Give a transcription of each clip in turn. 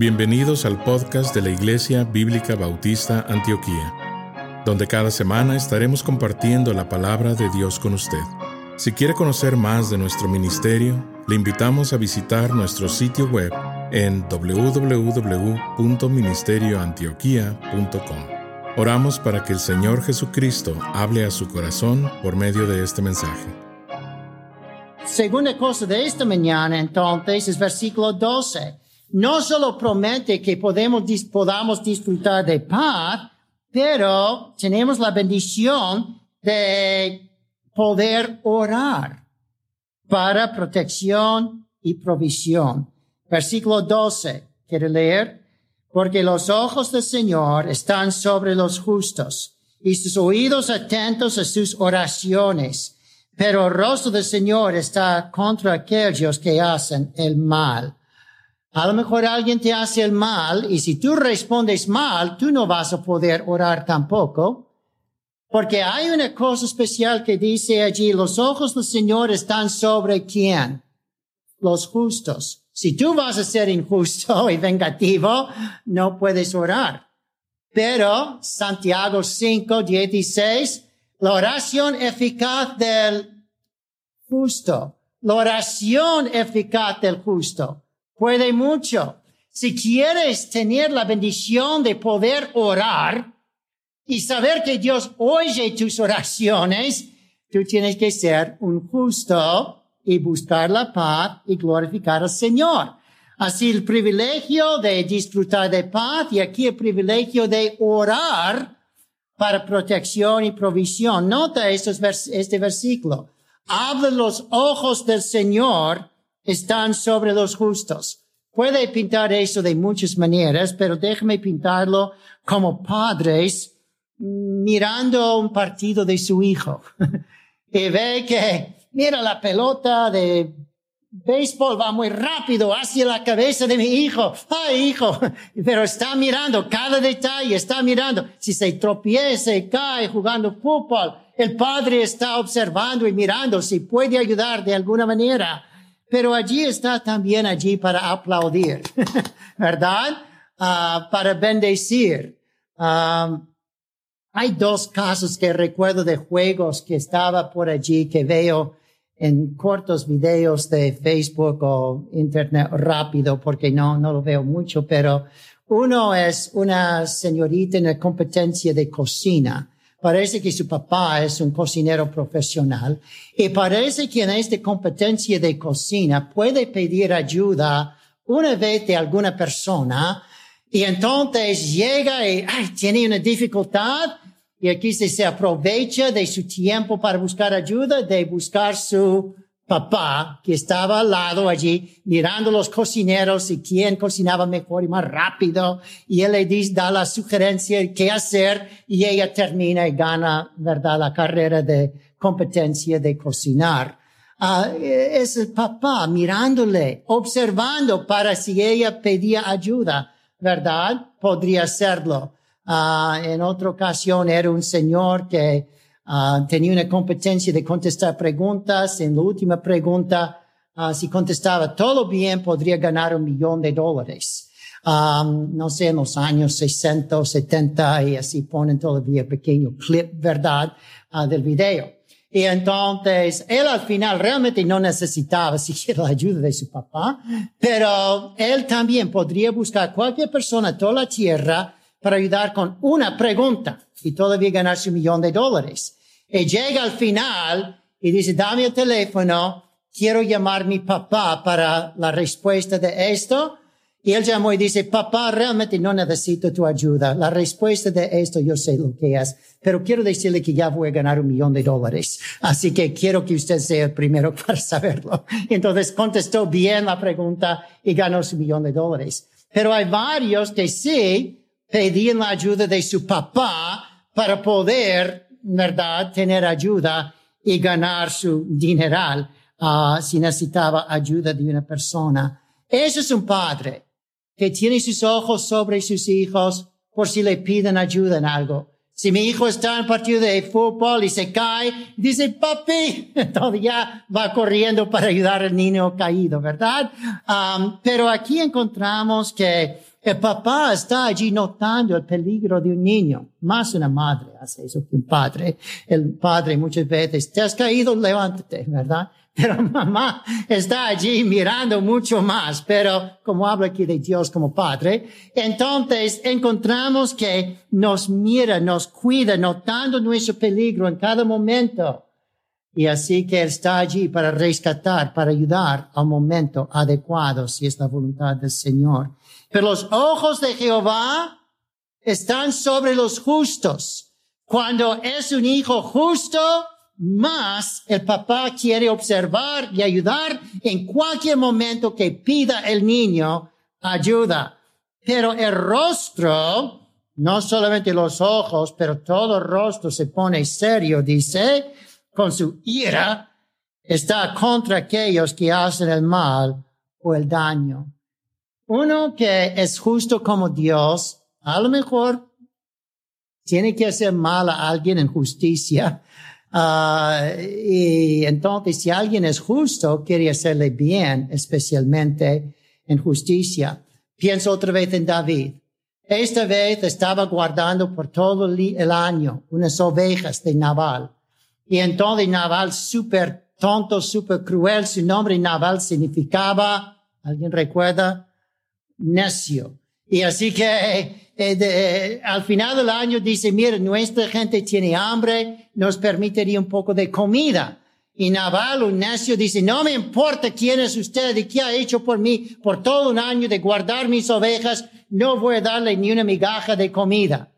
Bienvenidos al podcast de la Iglesia Bíblica Bautista Antioquía, donde cada semana estaremos compartiendo la palabra de Dios con usted. Si quiere conocer más de nuestro ministerio, le invitamos a visitar nuestro sitio web en www.ministerioantioquia.com. Oramos para que el Señor Jesucristo hable a su corazón por medio de este mensaje. Segunda cosa de esta mañana entonces es versículo 12 no solo promete que podemos, podamos disfrutar de paz, pero tenemos la bendición de poder orar para protección y provisión. Versículo 12, ¿quiere leer? Porque los ojos del Señor están sobre los justos y sus oídos atentos a sus oraciones. Pero el rostro del Señor está contra aquellos que hacen el mal. A lo mejor alguien te hace el mal y si tú respondes mal, tú no vas a poder orar tampoco. Porque hay una cosa especial que dice allí, los ojos del Señor están sobre quién? Los justos. Si tú vas a ser injusto y vengativo, no puedes orar. Pero Santiago 5, 16, la oración eficaz del justo, la oración eficaz del justo puede mucho. Si quieres tener la bendición de poder orar y saber que Dios oye tus oraciones, tú tienes que ser un justo y buscar la paz y glorificar al Señor. Así el privilegio de disfrutar de paz y aquí el privilegio de orar para protección y provisión. Nota este versículo. Habla los ojos del Señor están sobre los justos. Puede pintar eso de muchas maneras, pero déjame pintarlo como padres mirando un partido de su hijo. y ve que, mira la pelota de béisbol va muy rápido hacia la cabeza de mi hijo. Ay, hijo, pero está mirando cada detalle, está mirando. Si se tropieza y cae jugando fútbol, el padre está observando y mirando si puede ayudar de alguna manera pero allí está también allí para aplaudir, ¿verdad? Uh, para bendecir. Um, hay dos casos que recuerdo de juegos que estaba por allí que veo en cortos videos de Facebook o Internet rápido porque no, no lo veo mucho, pero uno es una señorita en la competencia de cocina Parece que su papá es un cocinero profesional y parece que en esta competencia de cocina puede pedir ayuda una vez de alguna persona. Y entonces llega y tiene una dificultad y aquí se, se aprovecha de su tiempo para buscar ayuda, de buscar su papá que estaba al lado allí mirando los cocineros y quién cocinaba mejor y más rápido y él le dice, da la sugerencia de qué hacer y ella termina y gana, ¿verdad? La carrera de competencia de cocinar. Uh, es el papá mirándole, observando para si ella pedía ayuda, ¿verdad? Podría hacerlo. Uh, en otra ocasión era un señor que Uh, tenía una competencia de contestar preguntas. En la última pregunta, uh, si contestaba todo bien, podría ganar un millón de dólares. Um, no sé, en los años 60 o 70 y así ponen todavía pequeño clip, ¿verdad? Uh, del video. Y entonces, él al final realmente no necesitaba siquiera la ayuda de su papá, pero él también podría buscar cualquier persona toda la tierra para ayudar con una pregunta y todavía ganarse un millón de dólares. Y llega al final y dice, dame el teléfono, quiero llamar a mi papá para la respuesta de esto. Y él llamó y dice, papá, realmente no necesito tu ayuda. La respuesta de esto yo sé lo que es, pero quiero decirle que ya voy a ganar un millón de dólares. Así que quiero que usted sea el primero para saberlo. Entonces contestó bien la pregunta y ganó su millón de dólares. Pero hay varios que sí pedían la ayuda de su papá para poder ¿verdad?, tener ayuda y ganar su dineral uh, si necesitaba ayuda de una persona. Eso es un padre que tiene sus ojos sobre sus hijos por si le piden ayuda en algo. Si mi hijo está en partido de fútbol y se cae, dice, papi, todavía va corriendo para ayudar al niño caído, ¿verdad? Pero aquí encontramos que el papá está allí notando el peligro de un niño. Más una madre hace eso que un padre. El padre muchas veces, te has caído, levántate, ¿verdad? Pero mamá está allí mirando mucho más, pero como habla aquí de Dios como Padre, entonces encontramos que nos mira, nos cuida, notando nuestro peligro en cada momento. Y así que Él está allí para rescatar, para ayudar al momento adecuado, si es la voluntad del Señor. Pero los ojos de Jehová están sobre los justos. Cuando es un hijo justo, más el papá quiere observar y ayudar en cualquier momento que pida el niño ayuda. Pero el rostro, no solamente los ojos, pero todo el rostro se pone serio, dice, con su ira, está contra aquellos que hacen el mal o el daño. Uno que es justo como Dios, a lo mejor tiene que hacer mal a alguien en justicia, Uh, y entonces, si alguien es justo, quiere hacerle bien, especialmente en justicia. Pienso otra vez en David. Esta vez estaba guardando por todo el año unas ovejas de Naval. Y entonces Naval, súper tonto, súper cruel, su nombre Naval significaba, ¿alguien recuerda? Necio. Y así que eh, eh, al final del año dice, mira, nuestra gente tiene hambre, nos permitiría un poco de comida. Y Naval, un necio, dice, no me importa quién es usted y qué ha hecho por mí por todo un año de guardar mis ovejas, no voy a darle ni una migaja de comida.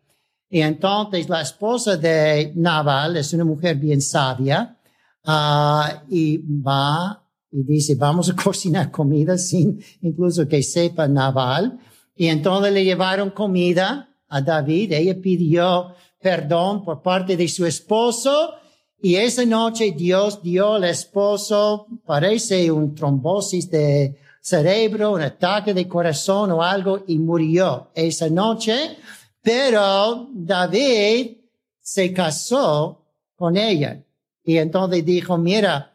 Y entonces la esposa de Naval es una mujer bien sabia uh, y va y dice, vamos a cocinar comida sin incluso que sepa Naval. Y entonces le llevaron comida a David. Ella pidió perdón por parte de su esposo. Y esa noche Dios dio al esposo, parece un trombosis de cerebro, un ataque de corazón o algo y murió esa noche. Pero David se casó con ella. Y entonces dijo, mira,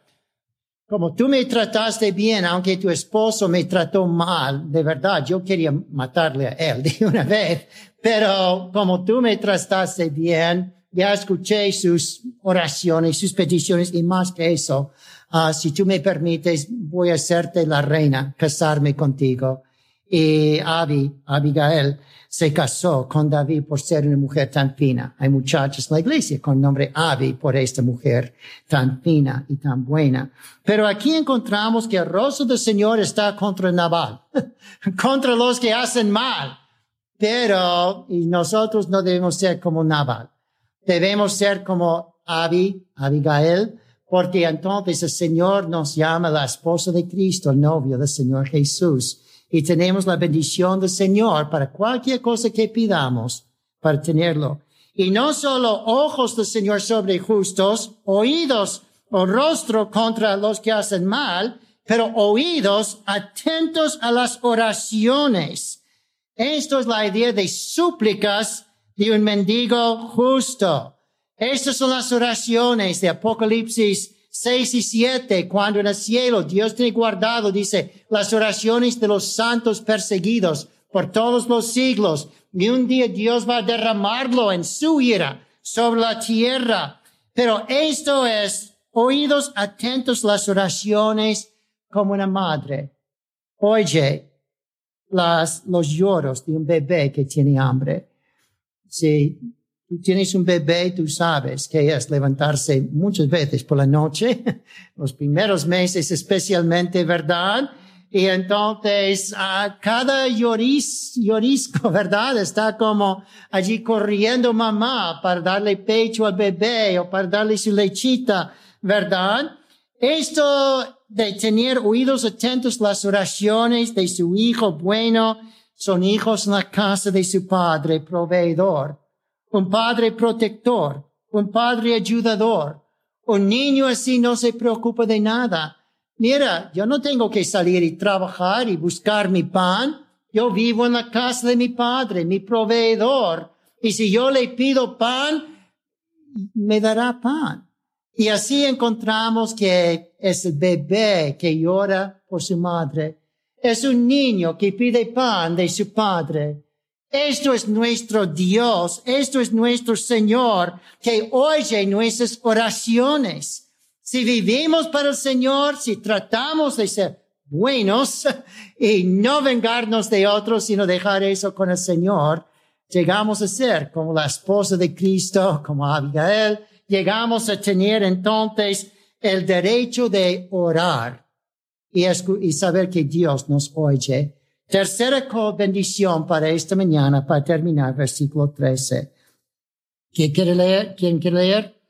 como tú me trataste bien, aunque tu esposo me trató mal, de verdad, yo quería matarle a él de una vez, pero como tú me trataste bien, ya escuché sus oraciones, sus peticiones y más que eso, uh, si tú me permites, voy a hacerte la reina, casarme contigo. Y Abi, Abigail, se casó con David por ser una mujer tan fina. Hay muchachos en la iglesia con nombre Abi por esta mujer tan fina y tan buena. Pero aquí encontramos que el rostro del Señor está contra Nabal, contra los que hacen mal. Pero, nosotros no debemos ser como Nabal. Debemos ser como Abi, Abigail, porque entonces el Señor nos llama la esposa de Cristo, el novio del Señor Jesús y tenemos la bendición del Señor para cualquier cosa que pidamos, para tenerlo. Y no solo ojos del Señor sobre justos, oídos o rostro contra los que hacen mal, pero oídos atentos a las oraciones. Esto es la idea de súplicas de un mendigo justo. Estas son las oraciones de Apocalipsis 6 y 7, cuando en el cielo Dios tiene guardado, dice, las oraciones de los santos perseguidos por todos los siglos. Y un día Dios va a derramarlo en su ira sobre la tierra. Pero esto es oídos atentos las oraciones como una madre. Oye las, los lloros de un bebé que tiene hambre. Si Tú tienes un bebé, tú sabes que es levantarse muchas veces por la noche, los primeros meses especialmente, ¿verdad? Y entonces a cada lloris, llorisco, ¿verdad? Está como allí corriendo mamá para darle pecho al bebé o para darle su lechita, ¿verdad? Esto de tener oídos atentos las oraciones de su hijo bueno, son hijos en la casa de su padre, proveedor un padre protector, un padre ayudador. Un niño así no se preocupa de nada. Mira, yo no tengo que salir y trabajar y buscar mi pan. Yo vivo en la casa de mi padre, mi proveedor. Y si yo le pido pan, me dará pan. Y así encontramos que es el bebé que llora por su madre. Es un niño que pide pan de su padre. Esto es nuestro Dios, esto es nuestro Señor que oye nuestras oraciones. Si vivimos para el Señor, si tratamos de ser buenos y no vengarnos de otros, sino dejar eso con el Señor, llegamos a ser como la esposa de Cristo, como Abigail, llegamos a tener entonces el derecho de orar y, saber que Dios nos oye Tercera bendición para esta mañana, para terminar, versículo 13. ¿Quién quiere leer? ¿Quién quiere leer?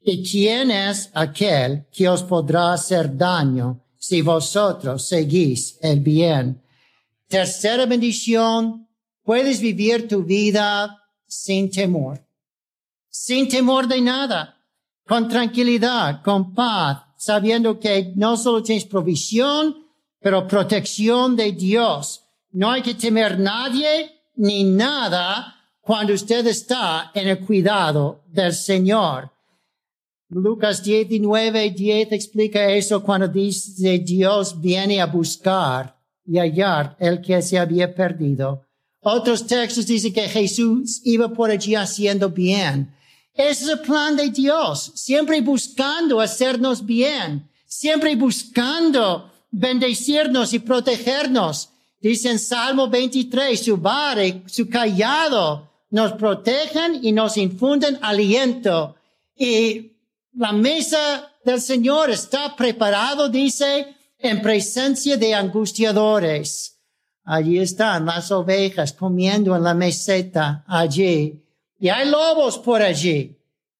¿Y quién es aquel que os podrá hacer daño si vosotros seguís el bien? Tercera bendición, puedes vivir tu vida sin temor. Sin temor de nada. Con tranquilidad, con paz, sabiendo que no solo tienes provisión, pero protección de Dios no hay que temer nadie ni nada cuando usted está en el cuidado del Señor. Lucas 19, 10 explica eso cuando dice Dios viene a buscar y hallar el que se había perdido. Otros textos dicen que Jesús iba por allí haciendo bien. Ese es el plan de Dios, siempre buscando hacernos bien, siempre buscando bendecirnos y protegernos. Dice en Salmo 23, su vara, su callado nos protegen y nos infunden aliento. Y la mesa del Señor está preparado, dice, en presencia de angustiadores. Allí están las ovejas comiendo en la meseta allí. Y hay lobos por allí.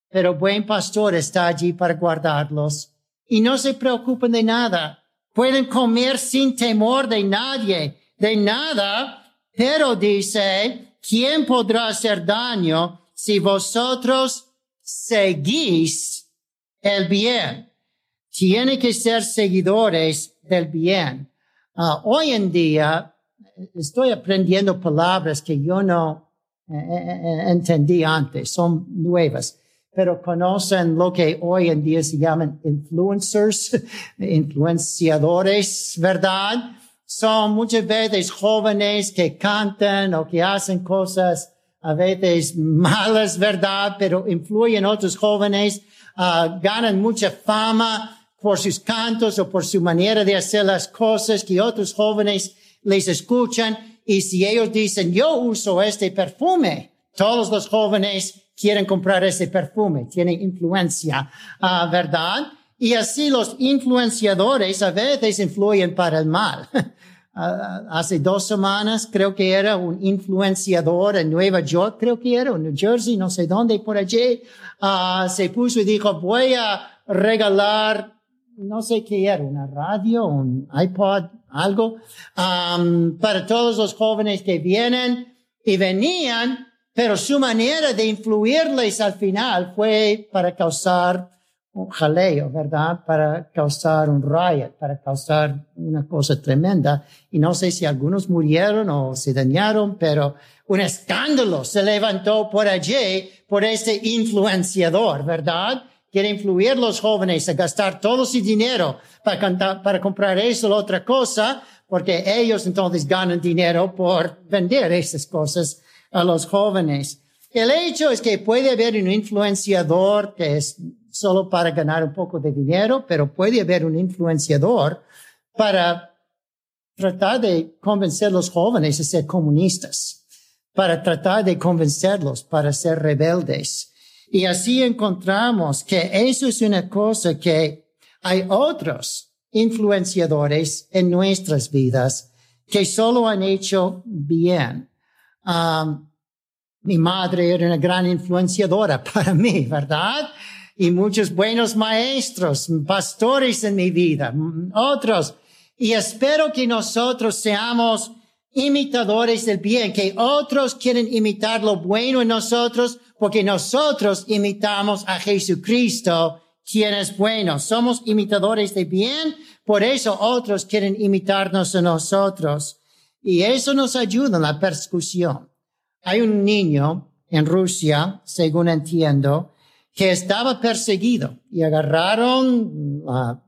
Pero buen pastor está allí para guardarlos. Y no se preocupen de nada. Pueden comer sin temor de nadie de nada, pero dice, ¿quién podrá hacer daño si vosotros seguís el bien? Tiene que ser seguidores del bien. Ah, hoy en día estoy aprendiendo palabras que yo no eh, eh, eh, entendí antes, son nuevas pero conocen lo que hoy en día se llaman influencers, influenciadores, ¿verdad? son muchas veces jóvenes que cantan o que hacen cosas a veces malas, ¿verdad? Pero influyen otros jóvenes, uh, ganan mucha fama por sus cantos o por su manera de hacer las cosas que otros jóvenes les escuchan. Y si ellos dicen, yo uso este perfume, todos los jóvenes quieren comprar ese perfume, tienen influencia, uh, ¿verdad? Y así los influenciadores a veces influyen para el mal. hace dos semanas, creo que era un influenciador en Nueva York, creo que era, en New Jersey, no sé dónde, por allí, uh, se puso y dijo, voy a regalar, no sé qué era, una radio, un iPod, algo, um, para todos los jóvenes que vienen y venían, pero su manera de influirles al final fue para causar un jaleo, ¿verdad? Para causar un riot, para causar una cosa tremenda. Y no sé si algunos murieron o se dañaron, pero un escándalo se levantó por allí por ese influenciador, ¿verdad? Quiere influir los jóvenes a gastar todo su dinero para, para comprar eso o otra cosa, porque ellos entonces ganan dinero por vender esas cosas a los jóvenes. El hecho es que puede haber un influenciador que es solo para ganar un poco de dinero, pero puede haber un influenciador para tratar de convencer a los jóvenes a ser comunistas, para tratar de convencerlos para ser rebeldes. Y así encontramos que eso es una cosa que hay otros influenciadores en nuestras vidas que solo han hecho bien. Mi madre era una gran influenciadora para mí, ¿verdad? y muchos buenos maestros, pastores en mi vida, otros. Y espero que nosotros seamos imitadores del bien, que otros quieren imitar lo bueno en nosotros, porque nosotros imitamos a Jesucristo, quien es bueno. Somos imitadores de bien, por eso otros quieren imitarnos a nosotros. Y eso nos ayuda en la persecución. Hay un niño en Rusia, según entiendo, que estaba perseguido y agarraron la,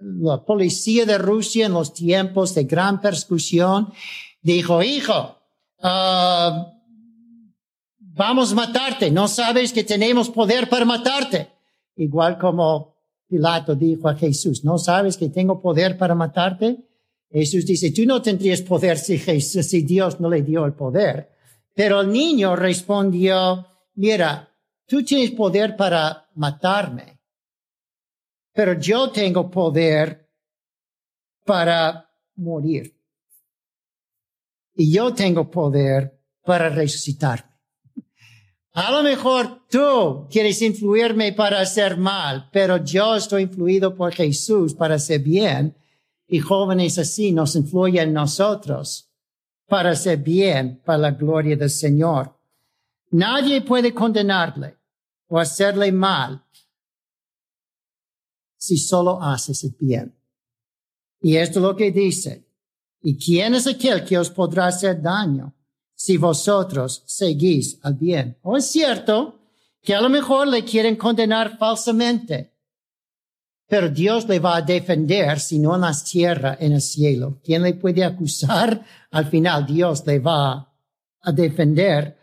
la policía de Rusia en los tiempos de gran persecución. Dijo, hijo, ah, vamos a matarte. No sabes que tenemos poder para matarte. Igual como Pilato dijo a Jesús, ¿no sabes que tengo poder para matarte? Jesús dice, tú no tendrías poder si, Jesús, si Dios no le dio el poder. Pero el niño respondió, mira, tú tienes poder para matarme, pero yo tengo poder para morir. Y yo tengo poder para resucitarme. A lo mejor tú quieres influirme para hacer mal, pero yo estoy influido por Jesús para hacer bien. Y jóvenes así nos influyen nosotros para hacer bien, para la gloria del Señor. Nadie puede condenarle o hacerle mal si solo haces el bien. Y esto es lo que dice. ¿Y quién es aquel que os podrá hacer daño? si vosotros seguís al bien. O es cierto que a lo mejor le quieren condenar falsamente, pero Dios le va a defender si no en la tierra, en el cielo. ¿Quién le puede acusar? Al final Dios le va a defender.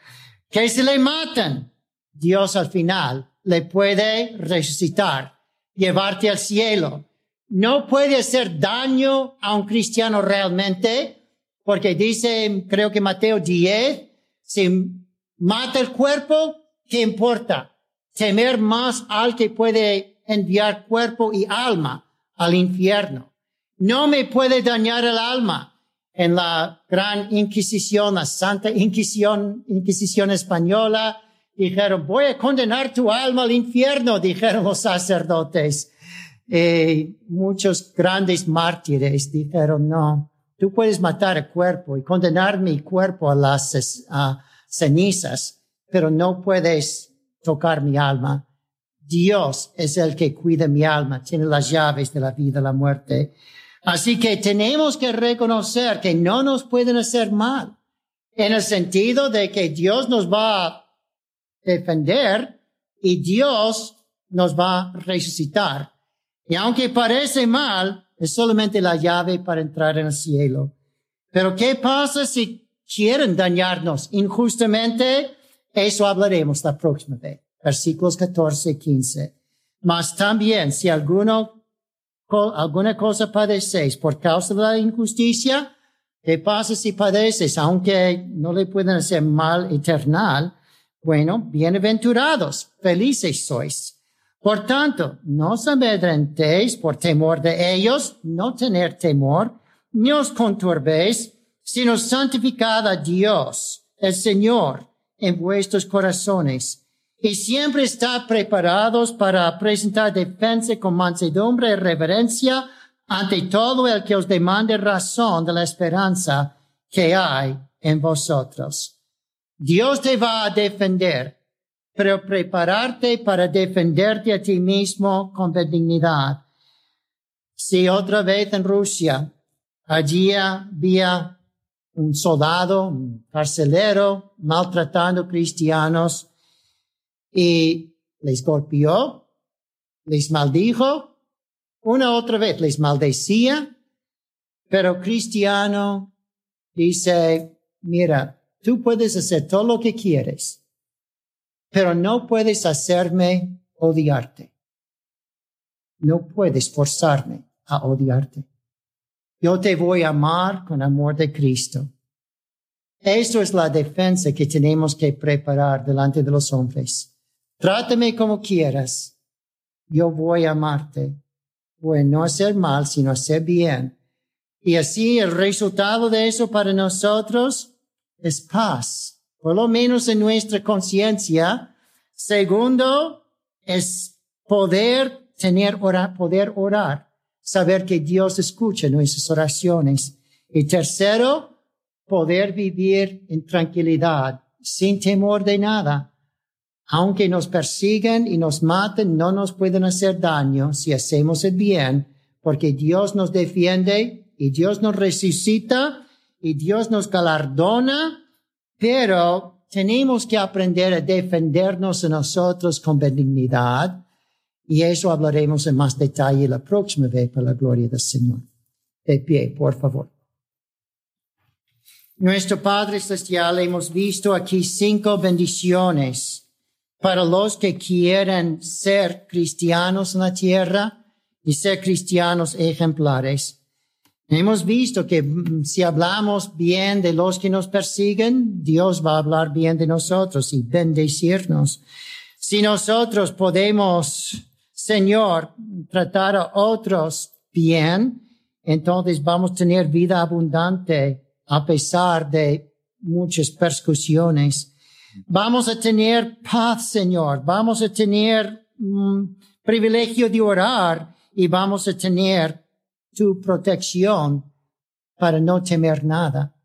Que si le matan, Dios al final le puede resucitar, llevarte al cielo. No puede hacer daño a un cristiano realmente, porque dice, creo que Mateo 10, si mata el cuerpo, ¿qué importa? Temer más al que puede enviar cuerpo y alma al infierno. No me puede dañar el alma. En la gran Inquisición, la Santa Inquisición, Inquisición española, dijeron, voy a condenar tu alma al infierno, dijeron los sacerdotes. Eh, muchos grandes mártires dijeron, no, Tú puedes matar el cuerpo y condenar mi cuerpo a las cenizas, pero no puedes tocar mi alma. Dios es el que cuida mi alma, tiene las llaves de la vida y la muerte. Así que tenemos que reconocer que no nos pueden hacer mal, en el sentido de que Dios nos va a defender y Dios nos va a resucitar. Y aunque parece mal, es solamente la llave para entrar en el cielo. Pero ¿qué pasa si quieren dañarnos injustamente? Eso hablaremos la próxima vez. Versículos 14 y 15. Mas también si alguno, alguna cosa padecéis por causa de la injusticia, ¿qué pasa si padeces aunque no le pueden hacer mal eternal? Bueno, bienaventurados, felices sois por tanto, no os amedrentéis por temor de ellos, no tener temor, ni os conturbéis, sino santificad a Dios, el Señor, en vuestros corazones, y siempre está preparados para presentar defensa con mansedumbre y reverencia ante todo el que os demande razón de la esperanza que hay en vosotros. Dios te va a defender pero prepararte para defenderte a ti mismo con dignidad. Si otra vez en Rusia, allí había un soldado, un carcelero, maltratando cristianos y les golpeó, les maldijo, una otra vez les maldecía, pero cristiano dice, mira, tú puedes hacer todo lo que quieres, pero no puedes hacerme odiarte. No puedes forzarme a odiarte. Yo te voy a amar con amor de Cristo. Esto es la defensa que tenemos que preparar delante de los hombres. Trátame como quieras. Yo voy a amarte. Voy a no hacer mal, sino hacer bien. Y así el resultado de eso para nosotros es paz por lo menos en nuestra conciencia. Segundo, es poder tener orar, poder orar, saber que Dios escucha nuestras oraciones. Y tercero, poder vivir en tranquilidad, sin temor de nada. Aunque nos persiguen y nos maten, no nos pueden hacer daño si hacemos el bien, porque Dios nos defiende y Dios nos resucita y Dios nos galardona pero tenemos que aprender a defendernos a nosotros con benignidad y eso hablaremos en más detalle la próxima vez para la gloria del Señor. De pie, por favor. Nuestro Padre Celestial, hemos visto aquí cinco bendiciones para los que quieren ser cristianos en la tierra y ser cristianos ejemplares. Hemos visto que mm, si hablamos bien de los que nos persiguen, Dios va a hablar bien de nosotros y bendecirnos. Si nosotros podemos, Señor, tratar a otros bien, entonces vamos a tener vida abundante a pesar de muchas persecuciones. Vamos a tener paz, Señor. Vamos a tener mm, privilegio de orar y vamos a tener tu protección para no temer nada.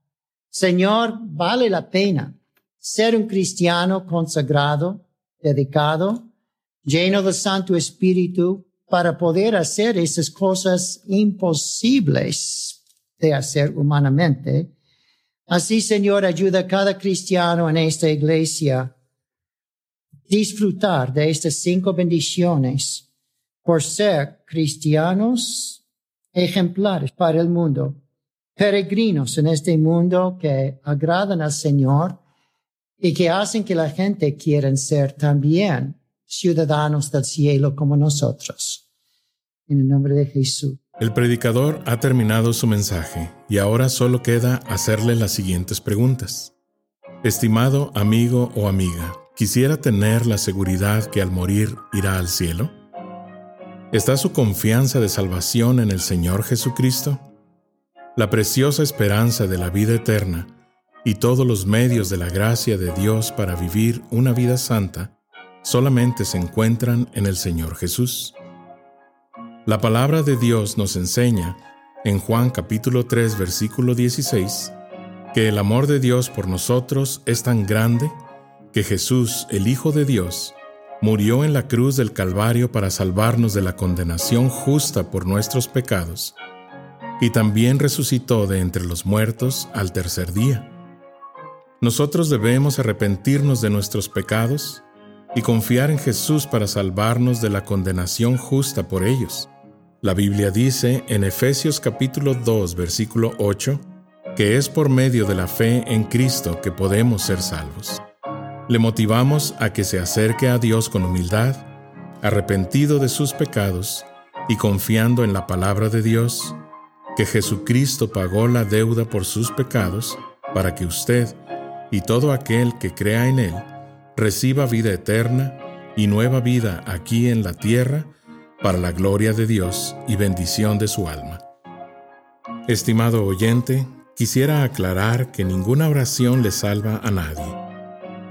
Señor, vale la pena ser un cristiano consagrado, dedicado, lleno del Santo Espíritu para poder hacer esas cosas imposibles de hacer humanamente. Así, Señor, ayuda a cada cristiano en esta iglesia disfrutar de estas cinco bendiciones por ser cristianos ejemplares para el mundo, peregrinos en este mundo que agradan al Señor y que hacen que la gente quiera ser también ciudadanos del cielo como nosotros. En el nombre de Jesús. El predicador ha terminado su mensaje y ahora solo queda hacerle las siguientes preguntas. Estimado amigo o amiga, ¿quisiera tener la seguridad que al morir irá al cielo? ¿Está su confianza de salvación en el Señor Jesucristo? La preciosa esperanza de la vida eterna y todos los medios de la gracia de Dios para vivir una vida santa solamente se encuentran en el Señor Jesús. La palabra de Dios nos enseña, en Juan capítulo 3 versículo 16, que el amor de Dios por nosotros es tan grande que Jesús, el Hijo de Dios, murió en la cruz del Calvario para salvarnos de la condenación justa por nuestros pecados, y también resucitó de entre los muertos al tercer día. Nosotros debemos arrepentirnos de nuestros pecados y confiar en Jesús para salvarnos de la condenación justa por ellos. La Biblia dice en Efesios capítulo 2 versículo 8 que es por medio de la fe en Cristo que podemos ser salvos. Le motivamos a que se acerque a Dios con humildad, arrepentido de sus pecados y confiando en la palabra de Dios, que Jesucristo pagó la deuda por sus pecados para que usted y todo aquel que crea en Él reciba vida eterna y nueva vida aquí en la tierra para la gloria de Dios y bendición de su alma. Estimado oyente, quisiera aclarar que ninguna oración le salva a nadie.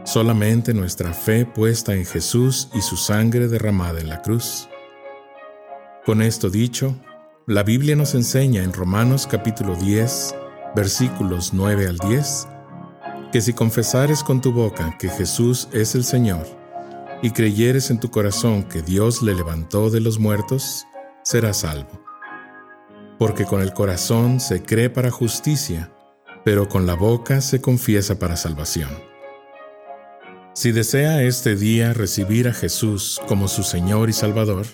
Solamente nuestra fe puesta en Jesús y su sangre derramada en la cruz. Con esto dicho, la Biblia nos enseña en Romanos capítulo 10, versículos 9 al 10, que si confesares con tu boca que Jesús es el Señor, y creyeres en tu corazón que Dios le levantó de los muertos, serás salvo. Porque con el corazón se cree para justicia, pero con la boca se confiesa para salvación. Si desea este día recibir a Jesús como su Señor y Salvador,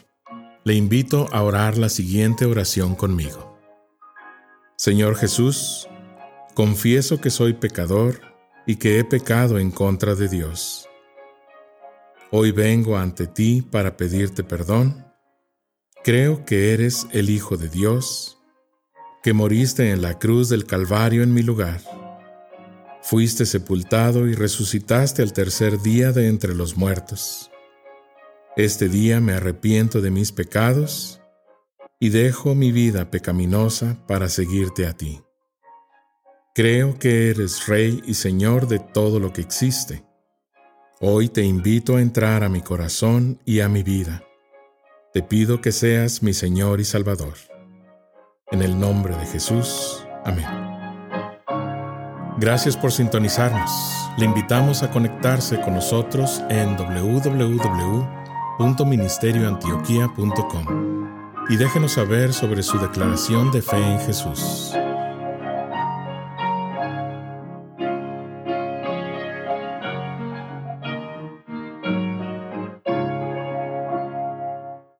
le invito a orar la siguiente oración conmigo. Señor Jesús, confieso que soy pecador y que he pecado en contra de Dios. Hoy vengo ante ti para pedirte perdón. Creo que eres el Hijo de Dios, que moriste en la cruz del Calvario en mi lugar Fuiste sepultado y resucitaste al tercer día de entre los muertos. Este día me arrepiento de mis pecados y dejo mi vida pecaminosa para seguirte a ti. Creo que eres Rey y Señor de todo lo que existe. Hoy te invito a entrar a mi corazón y a mi vida. Te pido que seas mi Señor y Salvador. En el nombre de Jesús. Amén. Gracias por sintonizarnos. Le invitamos a conectarse con nosotros en www.ministerioantioquia.com y déjenos saber sobre su declaración de fe en Jesús.